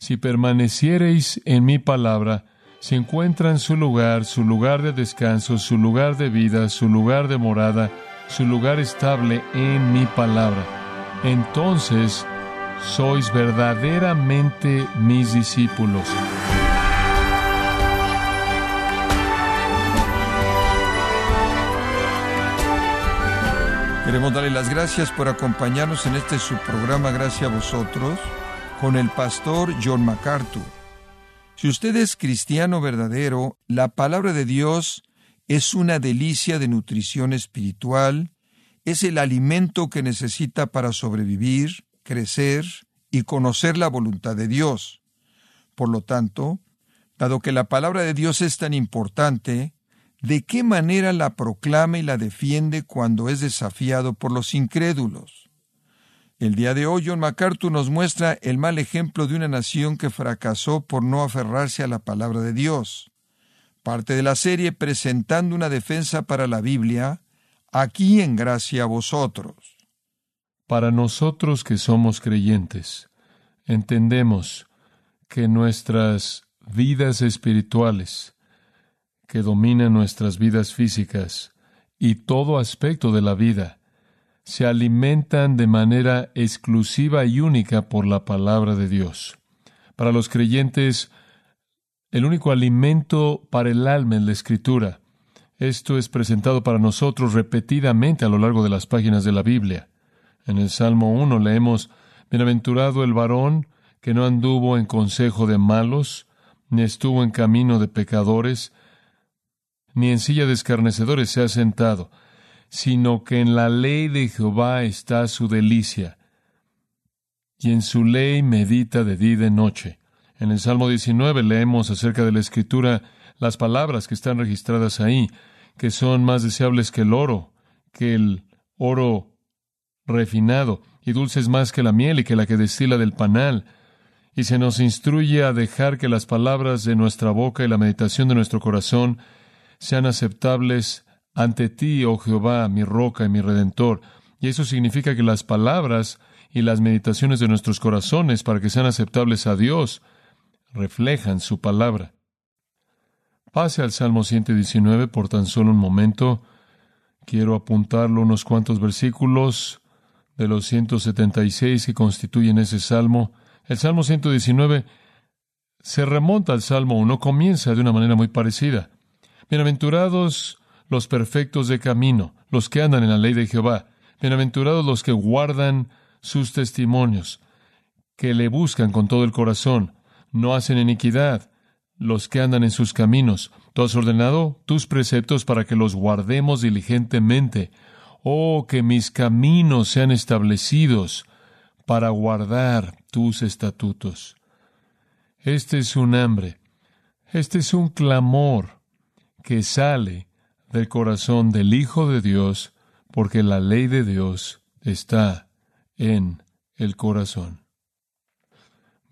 si permaneciereis en mi palabra, si encuentran su lugar, su lugar de descanso, su lugar de vida, su lugar de morada, su lugar estable en mi palabra, entonces sois verdaderamente mis discípulos. Queremos darle las gracias por acompañarnos en este subprograma Gracias a vosotros con el pastor John MacArthur. Si usted es cristiano verdadero, la palabra de Dios es una delicia de nutrición espiritual, es el alimento que necesita para sobrevivir, crecer y conocer la voluntad de Dios. Por lo tanto, dado que la palabra de Dios es tan importante, de qué manera la proclama y la defiende cuando es desafiado por los incrédulos. El día de hoy John MacArthur nos muestra el mal ejemplo de una nación que fracasó por no aferrarse a la palabra de Dios. Parte de la serie presentando una defensa para la Biblia, aquí en gracia a vosotros. Para nosotros que somos creyentes, entendemos que nuestras vidas espirituales que domina nuestras vidas físicas y todo aspecto de la vida, se alimentan de manera exclusiva y única por la palabra de Dios. Para los creyentes, el único alimento para el alma es la escritura. Esto es presentado para nosotros repetidamente a lo largo de las páginas de la Biblia. En el Salmo 1 leemos, Bienaventurado el varón que no anduvo en consejo de malos, ni estuvo en camino de pecadores, ni en silla de escarnecedores se ha sentado, sino que en la ley de Jehová está su delicia, y en su ley medita de día y de noche. En el Salmo 19 leemos acerca de la Escritura las palabras que están registradas ahí, que son más deseables que el oro, que el oro refinado, y dulces más que la miel y que la que destila del panal. Y se nos instruye a dejar que las palabras de nuestra boca y la meditación de nuestro corazón sean aceptables ante ti, oh Jehová, mi roca y mi redentor. Y eso significa que las palabras y las meditaciones de nuestros corazones, para que sean aceptables a Dios, reflejan su palabra. Pase al Salmo 119 por tan solo un momento. Quiero apuntarlo unos cuantos versículos de los 176 que constituyen ese salmo. El Salmo 119 se remonta al Salmo 1, comienza de una manera muy parecida. Bienaventurados los perfectos de camino, los que andan en la ley de Jehová. Bienaventurados los que guardan sus testimonios, que le buscan con todo el corazón, no hacen iniquidad, los que andan en sus caminos. Tú has ordenado tus preceptos para que los guardemos diligentemente. Oh, que mis caminos sean establecidos para guardar tus estatutos. Este es un hambre, este es un clamor que sale del corazón del Hijo de Dios, porque la ley de Dios está en el corazón.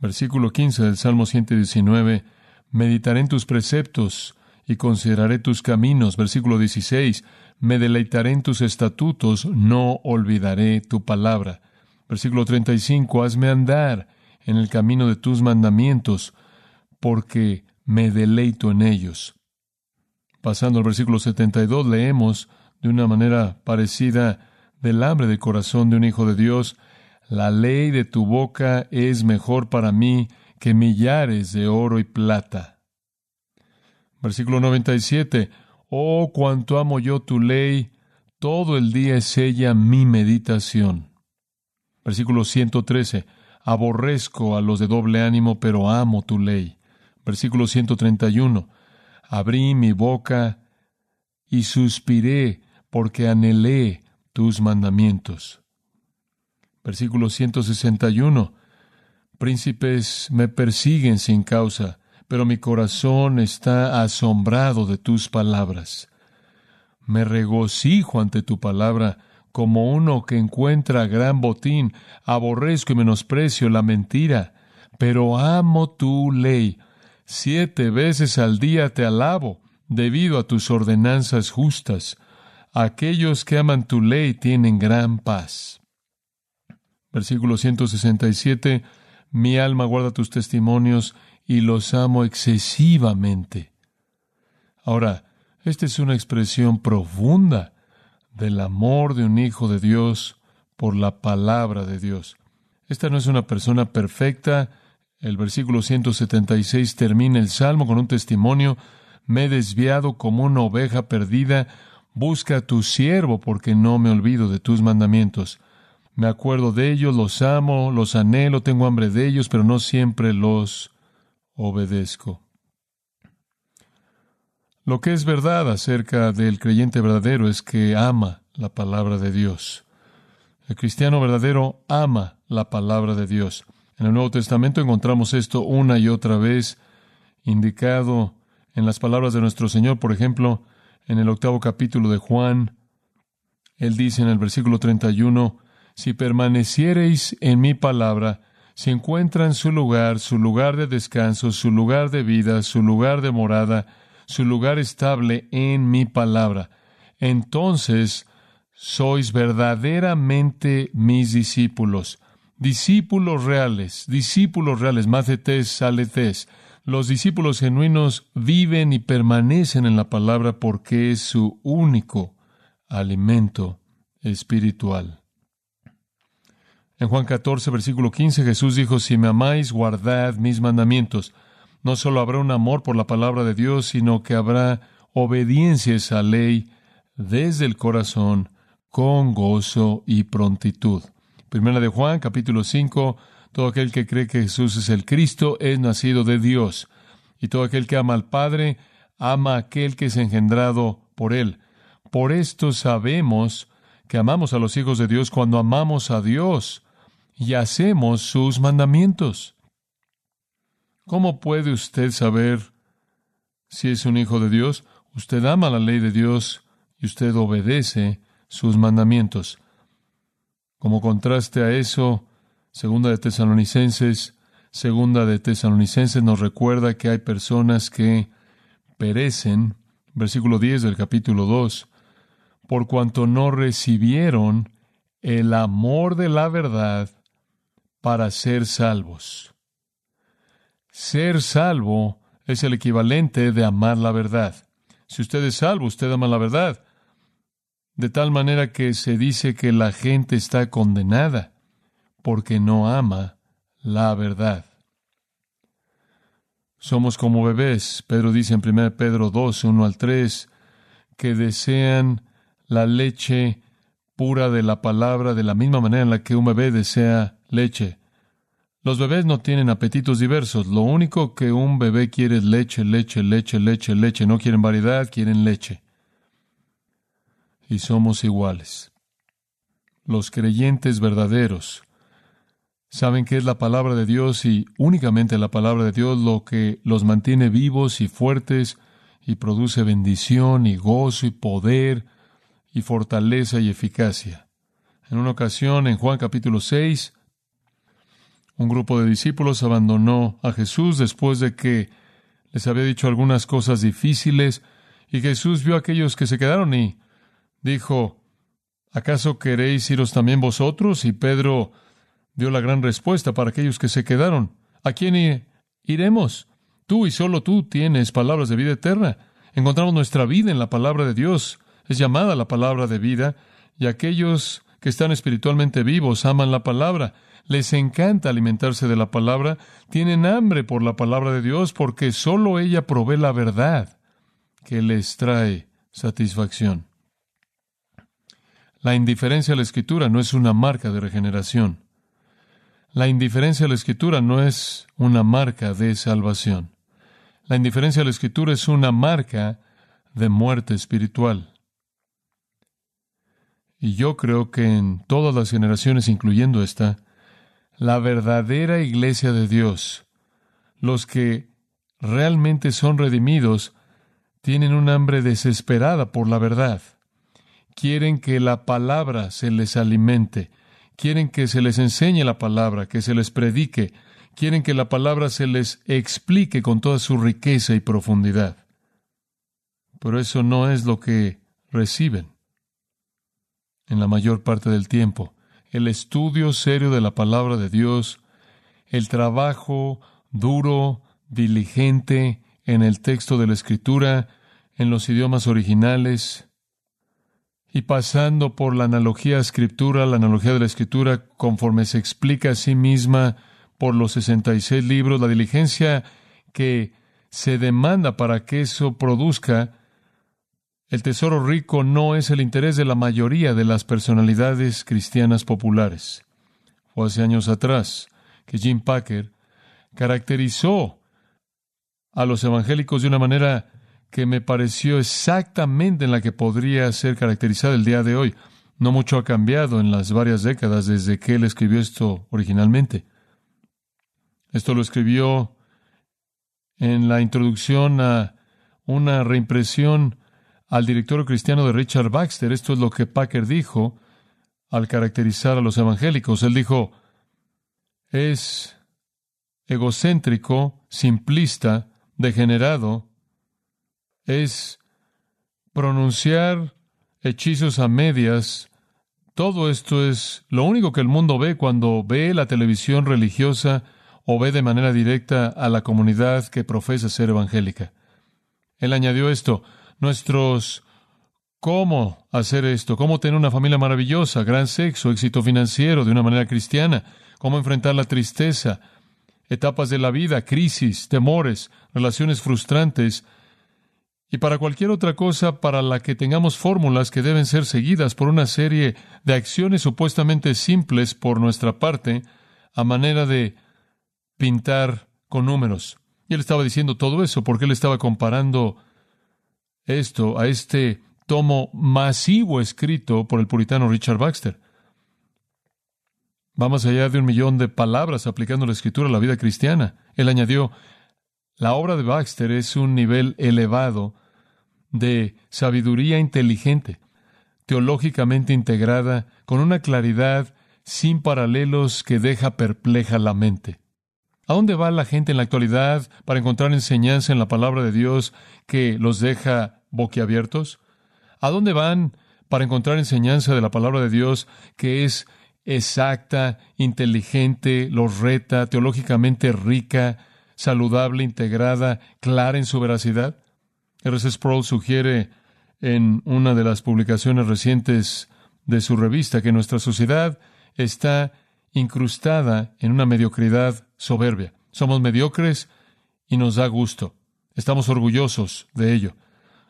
Versículo 15 del Salmo 119, meditaré en tus preceptos y consideraré tus caminos. Versículo 16, me deleitaré en tus estatutos, no olvidaré tu palabra. Versículo 35, hazme andar en el camino de tus mandamientos, porque me deleito en ellos. Pasando al versículo 72, leemos de una manera parecida del hambre de corazón de un hijo de Dios, la ley de tu boca es mejor para mí que millares de oro y plata. Versículo 97, oh cuánto amo yo tu ley, todo el día es ella mi meditación. Versículo 113, aborrezco a los de doble ánimo, pero amo tu ley. Versículo 131, abrí mi boca y suspiré porque anhelé tus mandamientos. Versículo 161. Príncipes me persiguen sin causa, pero mi corazón está asombrado de tus palabras. Me regocijo ante tu palabra como uno que encuentra gran botín, aborrezco y menosprecio la mentira, pero amo tu ley. Siete veces al día te alabo, debido a tus ordenanzas justas. Aquellos que aman tu ley tienen gran paz. Versículo 167. Mi alma guarda tus testimonios y los amo excesivamente. Ahora, esta es una expresión profunda del amor de un hijo de Dios por la palabra de Dios. Esta no es una persona perfecta. El versículo 176 termina el salmo con un testimonio. Me he desviado como una oveja perdida. Busca a tu siervo porque no me olvido de tus mandamientos. Me acuerdo de ellos, los amo, los anhelo, tengo hambre de ellos, pero no siempre los obedezco. Lo que es verdad acerca del creyente verdadero es que ama la palabra de Dios. El cristiano verdadero ama la palabra de Dios. En el Nuevo Testamento encontramos esto una y otra vez indicado en las palabras de nuestro Señor, por ejemplo, en el octavo capítulo de Juan. Él dice en el versículo 31, Si permaneciereis en mi palabra, si encuentran su lugar, su lugar de descanso, su lugar de vida, su lugar de morada, su lugar estable en mi palabra, entonces sois verdaderamente mis discípulos, discípulos reales, discípulos reales, macetes, saletes. Los discípulos genuinos viven y permanecen en la palabra porque es su único alimento espiritual. En Juan 14, versículo 15, Jesús dijo, Si me amáis, guardad mis mandamientos. No solo habrá un amor por la palabra de Dios, sino que habrá obediencia a esa ley desde el corazón con gozo y prontitud. Primera de Juan, capítulo 5, todo aquel que cree que Jesús es el Cristo es nacido de Dios, y todo aquel que ama al Padre ama a aquel que es engendrado por él. Por esto sabemos que amamos a los hijos de Dios cuando amamos a Dios y hacemos sus mandamientos. ¿Cómo puede usted saber si es un hijo de Dios? Usted ama la ley de Dios y usted obedece sus mandamientos. Como contraste a eso, segunda de Tesalonicenses, segunda de Tesalonicenses nos recuerda que hay personas que perecen, versículo 10 del capítulo 2, por cuanto no recibieron el amor de la verdad para ser salvos. Ser salvo es el equivalente de amar la verdad. Si usted es salvo, usted ama la verdad de tal manera que se dice que la gente está condenada porque no ama la verdad. Somos como bebés, Pedro dice en 1 Pedro 2, 1 al 3, que desean la leche pura de la palabra de la misma manera en la que un bebé desea leche. Los bebés no tienen apetitos diversos, lo único que un bebé quiere es leche, leche, leche, leche, leche, no quieren variedad, quieren leche y somos iguales. Los creyentes verdaderos saben que es la palabra de Dios y únicamente la palabra de Dios lo que los mantiene vivos y fuertes y produce bendición y gozo y poder y fortaleza y eficacia. En una ocasión, en Juan capítulo 6, un grupo de discípulos abandonó a Jesús después de que les había dicho algunas cosas difíciles y Jesús vio a aquellos que se quedaron y dijo, ¿acaso queréis iros también vosotros? Y Pedro dio la gran respuesta para aquellos que se quedaron. ¿A quién iremos? Tú y solo tú tienes palabras de vida eterna. Encontramos nuestra vida en la palabra de Dios. Es llamada la palabra de vida y aquellos que están espiritualmente vivos aman la palabra. Les encanta alimentarse de la palabra, tienen hambre por la palabra de Dios porque solo ella provee la verdad que les trae satisfacción. La indiferencia a la escritura no es una marca de regeneración. La indiferencia a la escritura no es una marca de salvación. La indiferencia a la escritura es una marca de muerte espiritual. Y yo creo que en todas las generaciones, incluyendo esta, la verdadera iglesia de Dios, los que realmente son redimidos, tienen un hambre desesperada por la verdad quieren que la palabra se les alimente, quieren que se les enseñe la palabra, que se les predique, quieren que la palabra se les explique con toda su riqueza y profundidad. Pero eso no es lo que reciben en la mayor parte del tiempo. El estudio serio de la palabra de Dios el trabajo duro, diligente en el texto de la Escritura, en los idiomas originales, y pasando por la analogía escritura, la analogía de la escritura, conforme se explica a sí misma por los 66 libros, la diligencia que se demanda para que eso produzca el tesoro rico no es el interés de la mayoría de las personalidades cristianas populares. Fue hace años atrás que Jim Packer caracterizó a los evangélicos de una manera que me pareció exactamente en la que podría ser caracterizada el día de hoy. No mucho ha cambiado en las varias décadas desde que él escribió esto originalmente. Esto lo escribió en la introducción a una reimpresión al director cristiano de Richard Baxter. Esto es lo que Packer dijo al caracterizar a los evangélicos. Él dijo, es egocéntrico, simplista, degenerado, es pronunciar hechizos a medias. Todo esto es lo único que el mundo ve cuando ve la televisión religiosa o ve de manera directa a la comunidad que profesa ser evangélica. Él añadió esto, nuestros cómo hacer esto, cómo tener una familia maravillosa, gran sexo, éxito financiero de una manera cristiana, cómo enfrentar la tristeza, etapas de la vida, crisis, temores, relaciones frustrantes, y para cualquier otra cosa para la que tengamos fórmulas que deben ser seguidas por una serie de acciones supuestamente simples por nuestra parte, a manera de pintar con números. Y él estaba diciendo todo eso porque él estaba comparando esto a este tomo masivo escrito por el puritano Richard Baxter. Va más allá de un millón de palabras aplicando la escritura a la vida cristiana. Él añadió, la obra de Baxter es un nivel elevado de sabiduría inteligente, teológicamente integrada, con una claridad sin paralelos que deja perpleja la mente. ¿A dónde va la gente en la actualidad para encontrar enseñanza en la palabra de Dios que los deja boquiabiertos? ¿A dónde van para encontrar enseñanza de la palabra de Dios que es exacta, inteligente, los reta, teológicamente rica, saludable, integrada, clara en su veracidad? R.C. Sproul sugiere en una de las publicaciones recientes de su revista que nuestra sociedad está incrustada en una mediocridad soberbia. Somos mediocres y nos da gusto. Estamos orgullosos de ello.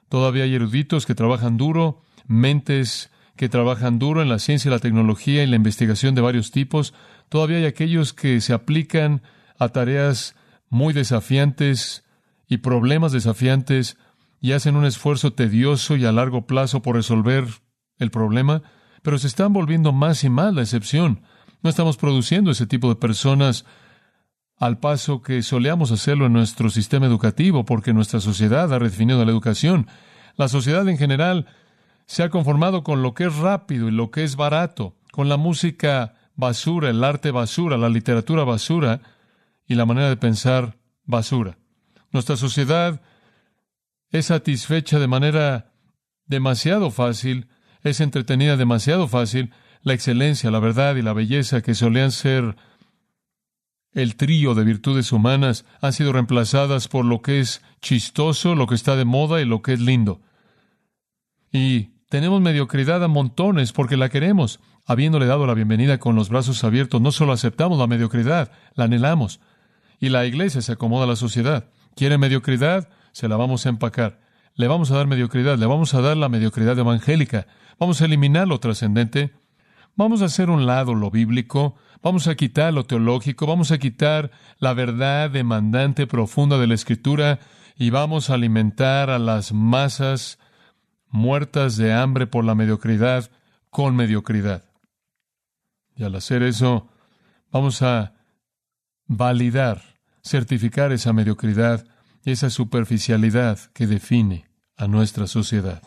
Todavía hay eruditos que trabajan duro, mentes que trabajan duro en la ciencia la tecnología y la investigación de varios tipos. Todavía hay aquellos que se aplican a tareas muy desafiantes y problemas desafiantes y hacen un esfuerzo tedioso y a largo plazo por resolver el problema, pero se están volviendo más y más la excepción. No estamos produciendo ese tipo de personas al paso que solíamos hacerlo en nuestro sistema educativo, porque nuestra sociedad ha redefinido la educación. La sociedad en general se ha conformado con lo que es rápido y lo que es barato, con la música basura, el arte basura, la literatura basura y la manera de pensar basura. Nuestra sociedad es satisfecha de manera demasiado fácil, es entretenida demasiado fácil, la excelencia, la verdad y la belleza que solían ser el trío de virtudes humanas han sido reemplazadas por lo que es chistoso, lo que está de moda y lo que es lindo. Y tenemos mediocridad a montones porque la queremos. Habiéndole dado la bienvenida con los brazos abiertos, no solo aceptamos la mediocridad, la anhelamos. Y la iglesia se acomoda a la sociedad. ¿Quiere mediocridad? Se la vamos a empacar. Le vamos a dar mediocridad, le vamos a dar la mediocridad evangélica. Vamos a eliminar lo trascendente. Vamos a hacer un lado lo bíblico, Vamos a quitar lo teológico, vamos a quitar la verdad demandante profunda de la Escritura y vamos a alimentar a las masas muertas de hambre por la mediocridad con mediocridad. Y al hacer eso, vamos a validar, certificar esa mediocridad y esa superficialidad que define a nuestra sociedad.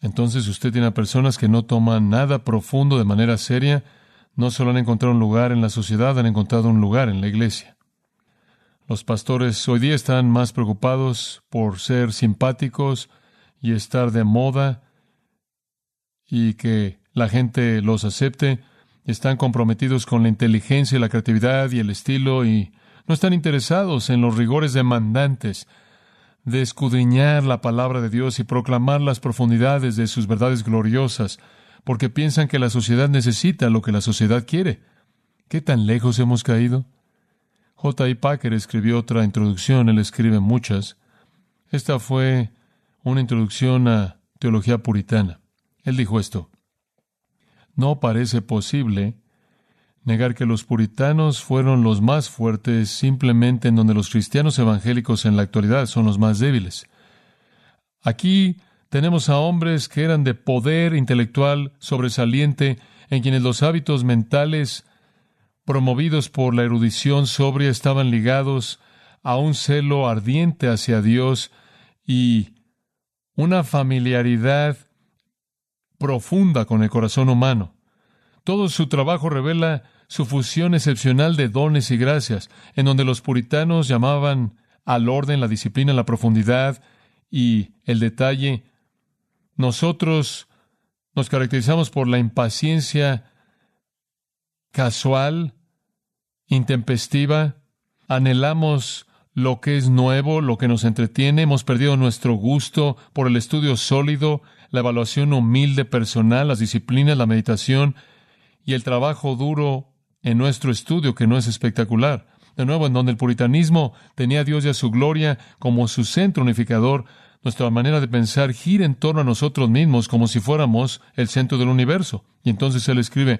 Entonces usted tiene a personas que no toman nada profundo de manera seria, no solo han encontrado un lugar en la sociedad, han encontrado un lugar en la iglesia. Los pastores hoy día están más preocupados por ser simpáticos y estar de moda y que la gente los acepte están comprometidos con la inteligencia y la creatividad y el estilo y no están interesados en los rigores demandantes de escudriñar la palabra de Dios y proclamar las profundidades de sus verdades gloriosas, porque piensan que la sociedad necesita lo que la sociedad quiere. ¿Qué tan lejos hemos caído? J. I. Packer escribió otra introducción, él escribe muchas. Esta fue una introducción a teología puritana. Él dijo esto. No parece posible negar que los puritanos fueron los más fuertes simplemente en donde los cristianos evangélicos en la actualidad son los más débiles. Aquí tenemos a hombres que eran de poder intelectual sobresaliente, en quienes los hábitos mentales promovidos por la erudición sobria estaban ligados a un celo ardiente hacia Dios y una familiaridad profunda con el corazón humano. Todo su trabajo revela su fusión excepcional de dones y gracias, en donde los puritanos llamaban al orden, la disciplina, la profundidad y el detalle. Nosotros nos caracterizamos por la impaciencia casual, intempestiva, anhelamos lo que es nuevo, lo que nos entretiene, hemos perdido nuestro gusto por el estudio sólido, la evaluación humilde personal, las disciplinas, la meditación y el trabajo duro en nuestro estudio que no es espectacular. De nuevo, en donde el puritanismo tenía a Dios y a su gloria como su centro unificador, nuestra manera de pensar gira en torno a nosotros mismos como si fuéramos el centro del universo. Y entonces él escribe,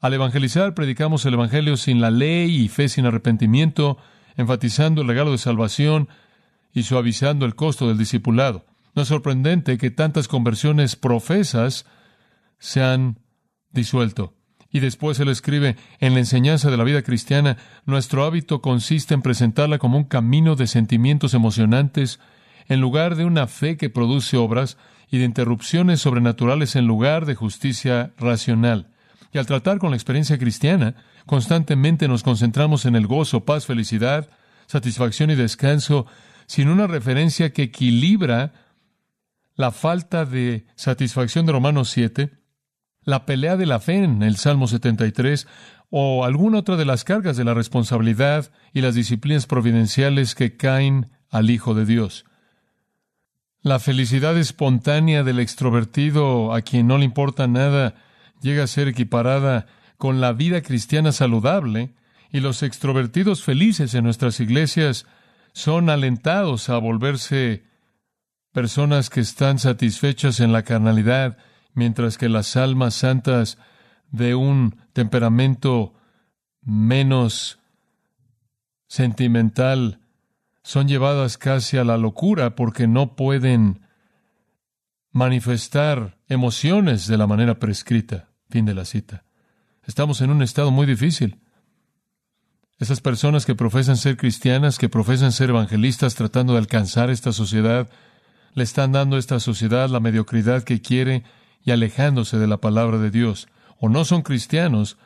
al evangelizar predicamos el Evangelio sin la ley y fe sin arrepentimiento, enfatizando el regalo de salvación y suavizando el costo del discipulado. No es sorprendente que tantas conversiones profesas se han disuelto. Y después él escribe, en la enseñanza de la vida cristiana, nuestro hábito consiste en presentarla como un camino de sentimientos emocionantes, en lugar de una fe que produce obras, y de interrupciones sobrenaturales en lugar de justicia racional. Y al tratar con la experiencia cristiana, constantemente nos concentramos en el gozo, paz, felicidad, satisfacción y descanso, sin una referencia que equilibra la falta de satisfacción de Romanos 7 la pelea de la fe en el Salmo 73 o alguna otra de las cargas de la responsabilidad y las disciplinas providenciales que caen al Hijo de Dios. La felicidad espontánea del extrovertido a quien no le importa nada llega a ser equiparada con la vida cristiana saludable y los extrovertidos felices en nuestras iglesias son alentados a volverse personas que están satisfechas en la carnalidad mientras que las almas santas de un temperamento menos sentimental son llevadas casi a la locura porque no pueden manifestar emociones de la manera prescrita. Fin de la cita. Estamos en un estado muy difícil. Esas personas que profesan ser cristianas, que profesan ser evangelistas tratando de alcanzar esta sociedad, le están dando a esta sociedad la mediocridad que quiere y alejándose de la palabra de Dios. O no son cristianos,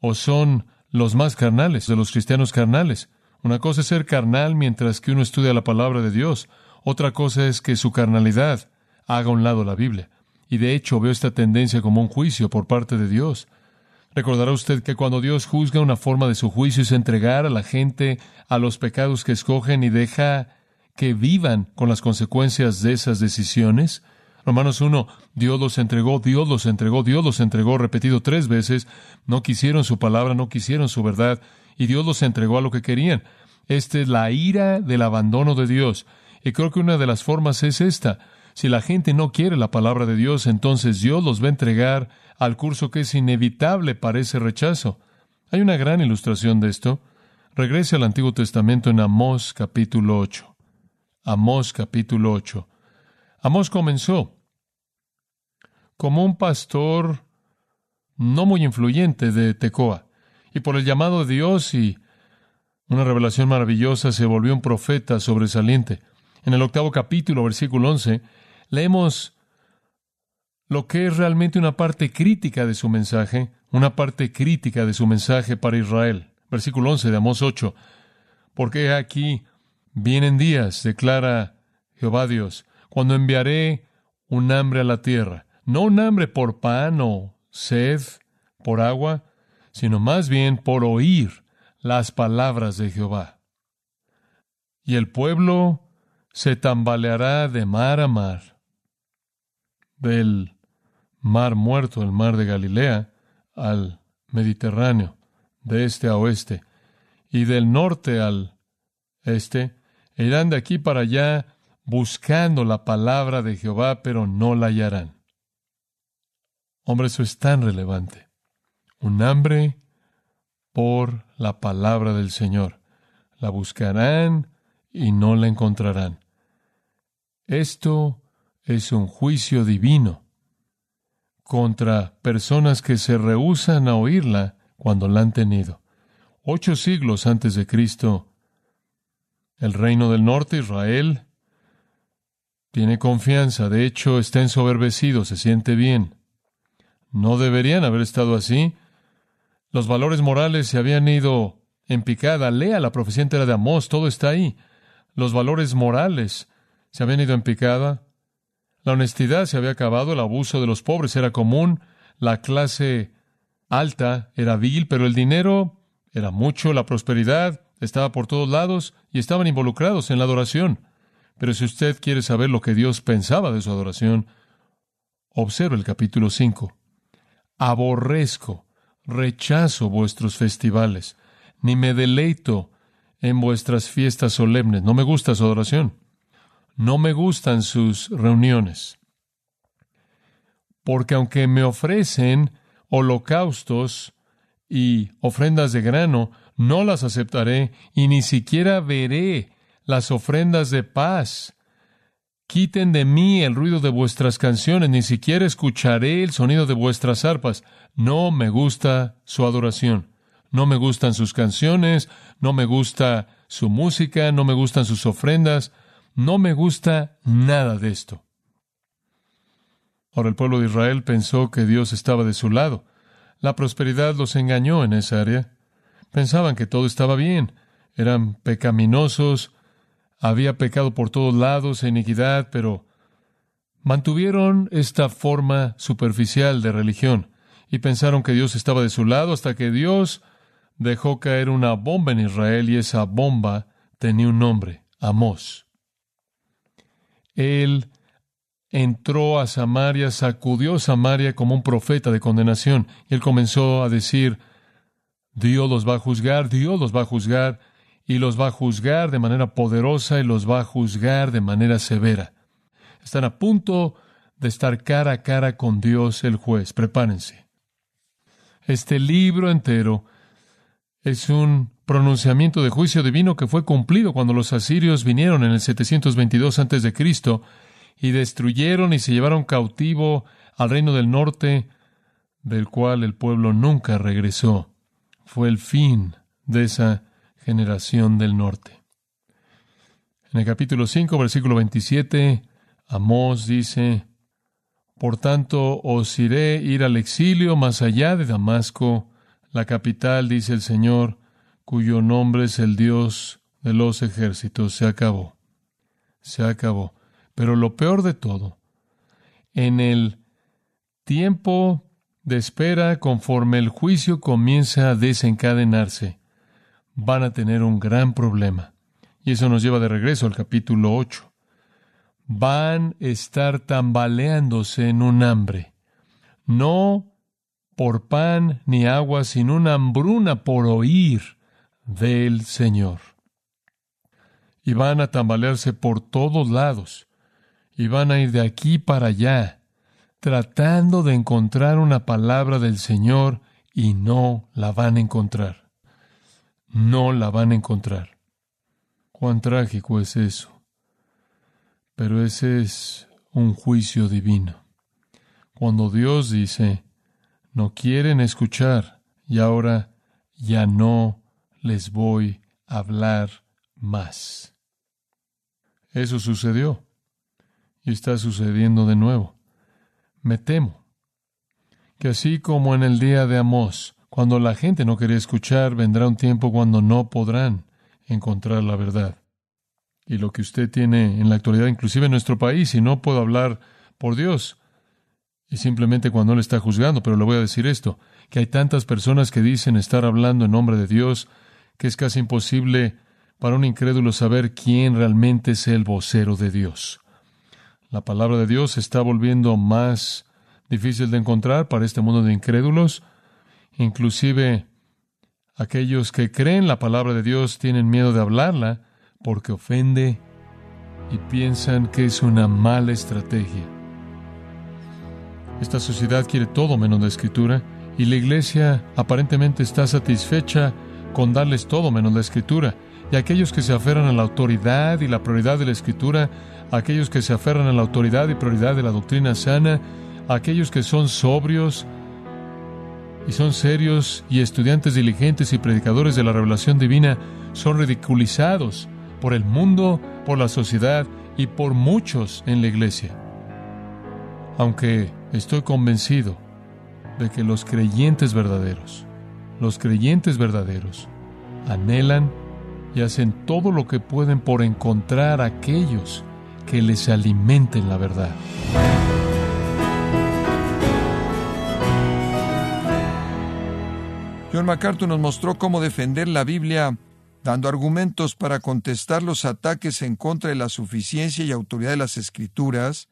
o son los más carnales de los cristianos carnales. Una cosa es ser carnal mientras que uno estudia la palabra de Dios. Otra cosa es que su carnalidad haga a un lado la Biblia. Y de hecho veo esta tendencia como un juicio por parte de Dios. Recordará usted que cuando Dios juzga una forma de su juicio es entregar a la gente a los pecados que escogen y deja que vivan con las consecuencias de esas decisiones. Romanos 1, Dios los entregó, Dios los entregó, Dios los entregó, repetido tres veces, no quisieron su palabra, no quisieron su verdad, y Dios los entregó a lo que querían. Esta es la ira del abandono de Dios. Y creo que una de las formas es esta. Si la gente no quiere la palabra de Dios, entonces Dios los va a entregar al curso que es inevitable para ese rechazo. Hay una gran ilustración de esto. Regrese al Antiguo Testamento en Amós capítulo 8. Amós capítulo 8. Amós comenzó como un pastor no muy influyente de Tecoa, y por el llamado de Dios y una revelación maravillosa se volvió un profeta sobresaliente. En el octavo capítulo, versículo 11, leemos lo que es realmente una parte crítica de su mensaje, una parte crítica de su mensaje para Israel. Versículo 11 de Amós 8. Porque aquí vienen días, declara Jehová Dios, cuando enviaré un hambre a la tierra, no un hambre por pan o sed por agua, sino más bien por oír las palabras de Jehová. Y el pueblo se tambaleará de mar a mar, del mar muerto, el mar de Galilea, al Mediterráneo, de este a oeste, y del norte al este, e irán de aquí para allá buscando la palabra de Jehová, pero no la hallarán. Hombre, eso es tan relevante. Un hambre por la palabra del Señor. La buscarán y no la encontrarán. Esto es un juicio divino contra personas que se rehusan a oírla cuando la han tenido. Ocho siglos antes de Cristo, el reino del norte, Israel, tiene confianza, de hecho está ensoberbecido, se siente bien. No deberían haber estado así. Los valores morales se habían ido en picada. Lea la profecía entera de Amós, todo está ahí. Los valores morales se habían ido en picada. La honestidad se había acabado, el abuso de los pobres era común, la clase alta era vil, pero el dinero era mucho, la prosperidad estaba por todos lados y estaban involucrados en la adoración. Pero si usted quiere saber lo que Dios pensaba de su adoración, observe el capítulo 5. Aborrezco, rechazo vuestros festivales, ni me deleito en vuestras fiestas solemnes. No me gusta su adoración. No me gustan sus reuniones. Porque aunque me ofrecen holocaustos y ofrendas de grano, no las aceptaré y ni siquiera veré las ofrendas de paz. Quiten de mí el ruido de vuestras canciones, ni siquiera escucharé el sonido de vuestras arpas. No me gusta su adoración. No me gustan sus canciones, no me gusta su música, no me gustan sus ofrendas, no me gusta nada de esto. Ahora el pueblo de Israel pensó que Dios estaba de su lado. La prosperidad los engañó en esa área. Pensaban que todo estaba bien. Eran pecaminosos, había pecado por todos lados, e iniquidad, pero mantuvieron esta forma superficial de religión y pensaron que Dios estaba de su lado hasta que Dios dejó caer una bomba en Israel y esa bomba tenía un nombre, Amós. Él entró a Samaria, sacudió Samaria como un profeta de condenación y él comenzó a decir, Dios los va a juzgar, Dios los va a juzgar y los va a juzgar de manera poderosa y los va a juzgar de manera severa. Están a punto de estar cara a cara con Dios el juez. Prepárense. Este libro entero es un pronunciamiento de juicio divino que fue cumplido cuando los asirios vinieron en el 722 a.C. y destruyeron y se llevaron cautivo al reino del norte, del cual el pueblo nunca regresó. Fue el fin de esa generación del norte. En el capítulo 5, versículo 27, Amós dice, Por tanto os iré ir al exilio más allá de Damasco, la capital, dice el Señor, cuyo nombre es el Dios de los ejércitos. Se acabó. Se acabó. Pero lo peor de todo, en el tiempo de espera, conforme el juicio comienza a desencadenarse, van a tener un gran problema. Y eso nos lleva de regreso al capítulo 8. Van a estar tambaleándose en un hambre. No por pan ni agua, sino una hambruna por oír del Señor. Y van a tambalearse por todos lados, y van a ir de aquí para allá, tratando de encontrar una palabra del Señor, y no la van a encontrar. No la van a encontrar. Cuán trágico es eso. Pero ese es un juicio divino. Cuando Dios dice, no quieren escuchar y ahora ya no les voy a hablar más. Eso sucedió y está sucediendo de nuevo. Me temo que así como en el día de Amós, cuando la gente no quería escuchar, vendrá un tiempo cuando no podrán encontrar la verdad. Y lo que usted tiene en la actualidad, inclusive en nuestro país, y no puedo hablar por Dios, y simplemente cuando Él está juzgando, pero le voy a decir esto, que hay tantas personas que dicen estar hablando en nombre de Dios que es casi imposible para un incrédulo saber quién realmente es el vocero de Dios. La palabra de Dios se está volviendo más difícil de encontrar para este mundo de incrédulos. Inclusive aquellos que creen la palabra de Dios tienen miedo de hablarla porque ofende y piensan que es una mala estrategia. Esta sociedad quiere todo menos la escritura y la iglesia aparentemente está satisfecha con darles todo menos la escritura. Y aquellos que se aferran a la autoridad y la prioridad de la escritura, aquellos que se aferran a la autoridad y prioridad de la doctrina sana, aquellos que son sobrios y son serios y estudiantes diligentes y predicadores de la revelación divina, son ridiculizados por el mundo, por la sociedad y por muchos en la iglesia. Aunque Estoy convencido de que los creyentes verdaderos, los creyentes verdaderos, anhelan y hacen todo lo que pueden por encontrar a aquellos que les alimenten la verdad. John MacArthur nos mostró cómo defender la Biblia dando argumentos para contestar los ataques en contra de la suficiencia y autoridad de las Escrituras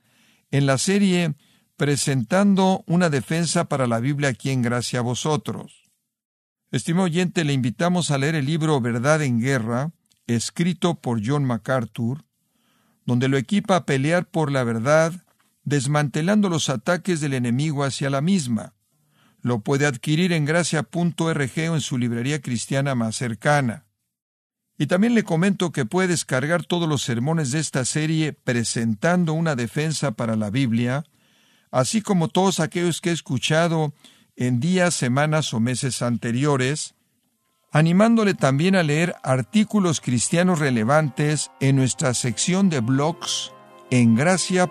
en la serie presentando una defensa para la Biblia aquí en gracia a vosotros. Estimado oyente, le invitamos a leer el libro Verdad en Guerra, escrito por John MacArthur, donde lo equipa a pelear por la verdad, desmantelando los ataques del enemigo hacia la misma. Lo puede adquirir en gracia.org o en su librería cristiana más cercana. Y también le comento que puede descargar todos los sermones de esta serie presentando una defensa para la Biblia así como todos aquellos que he escuchado en días, semanas o meses anteriores, animándole también a leer artículos cristianos relevantes en nuestra sección de blogs en gracia.org.